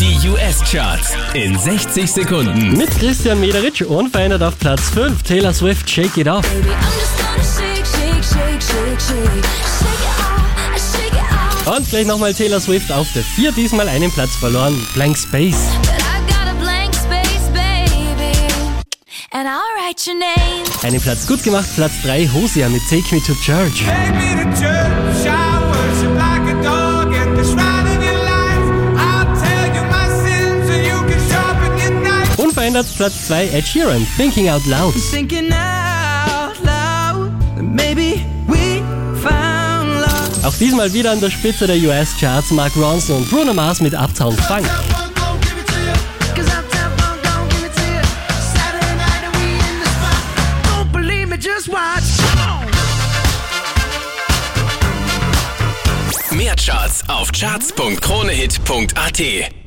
Die US-Charts in 60 Sekunden. Mit Christian Mederitsch unverändert auf Platz 5. Taylor Swift, Shake It Off. Baby, shake, shake, shake, it. Und gleich nochmal Taylor Swift auf der 4. Diesmal einen Platz verloren. Blank Space. But I got a blank space, baby. And I'll write your name. Einen Platz gut gemacht, Platz 3. Hosea mit Take Me to Church. Take Unverändert Platz 2. Ed Sheeran, Thinking Out Loud. Thinking out loud, maybe we found love. Auch diesmal wieder an der Spitze der US-Charts. Mark Ronson und Bruno Mars mit Uptown Funk. Mehr Charts auf charts.kronehit.at.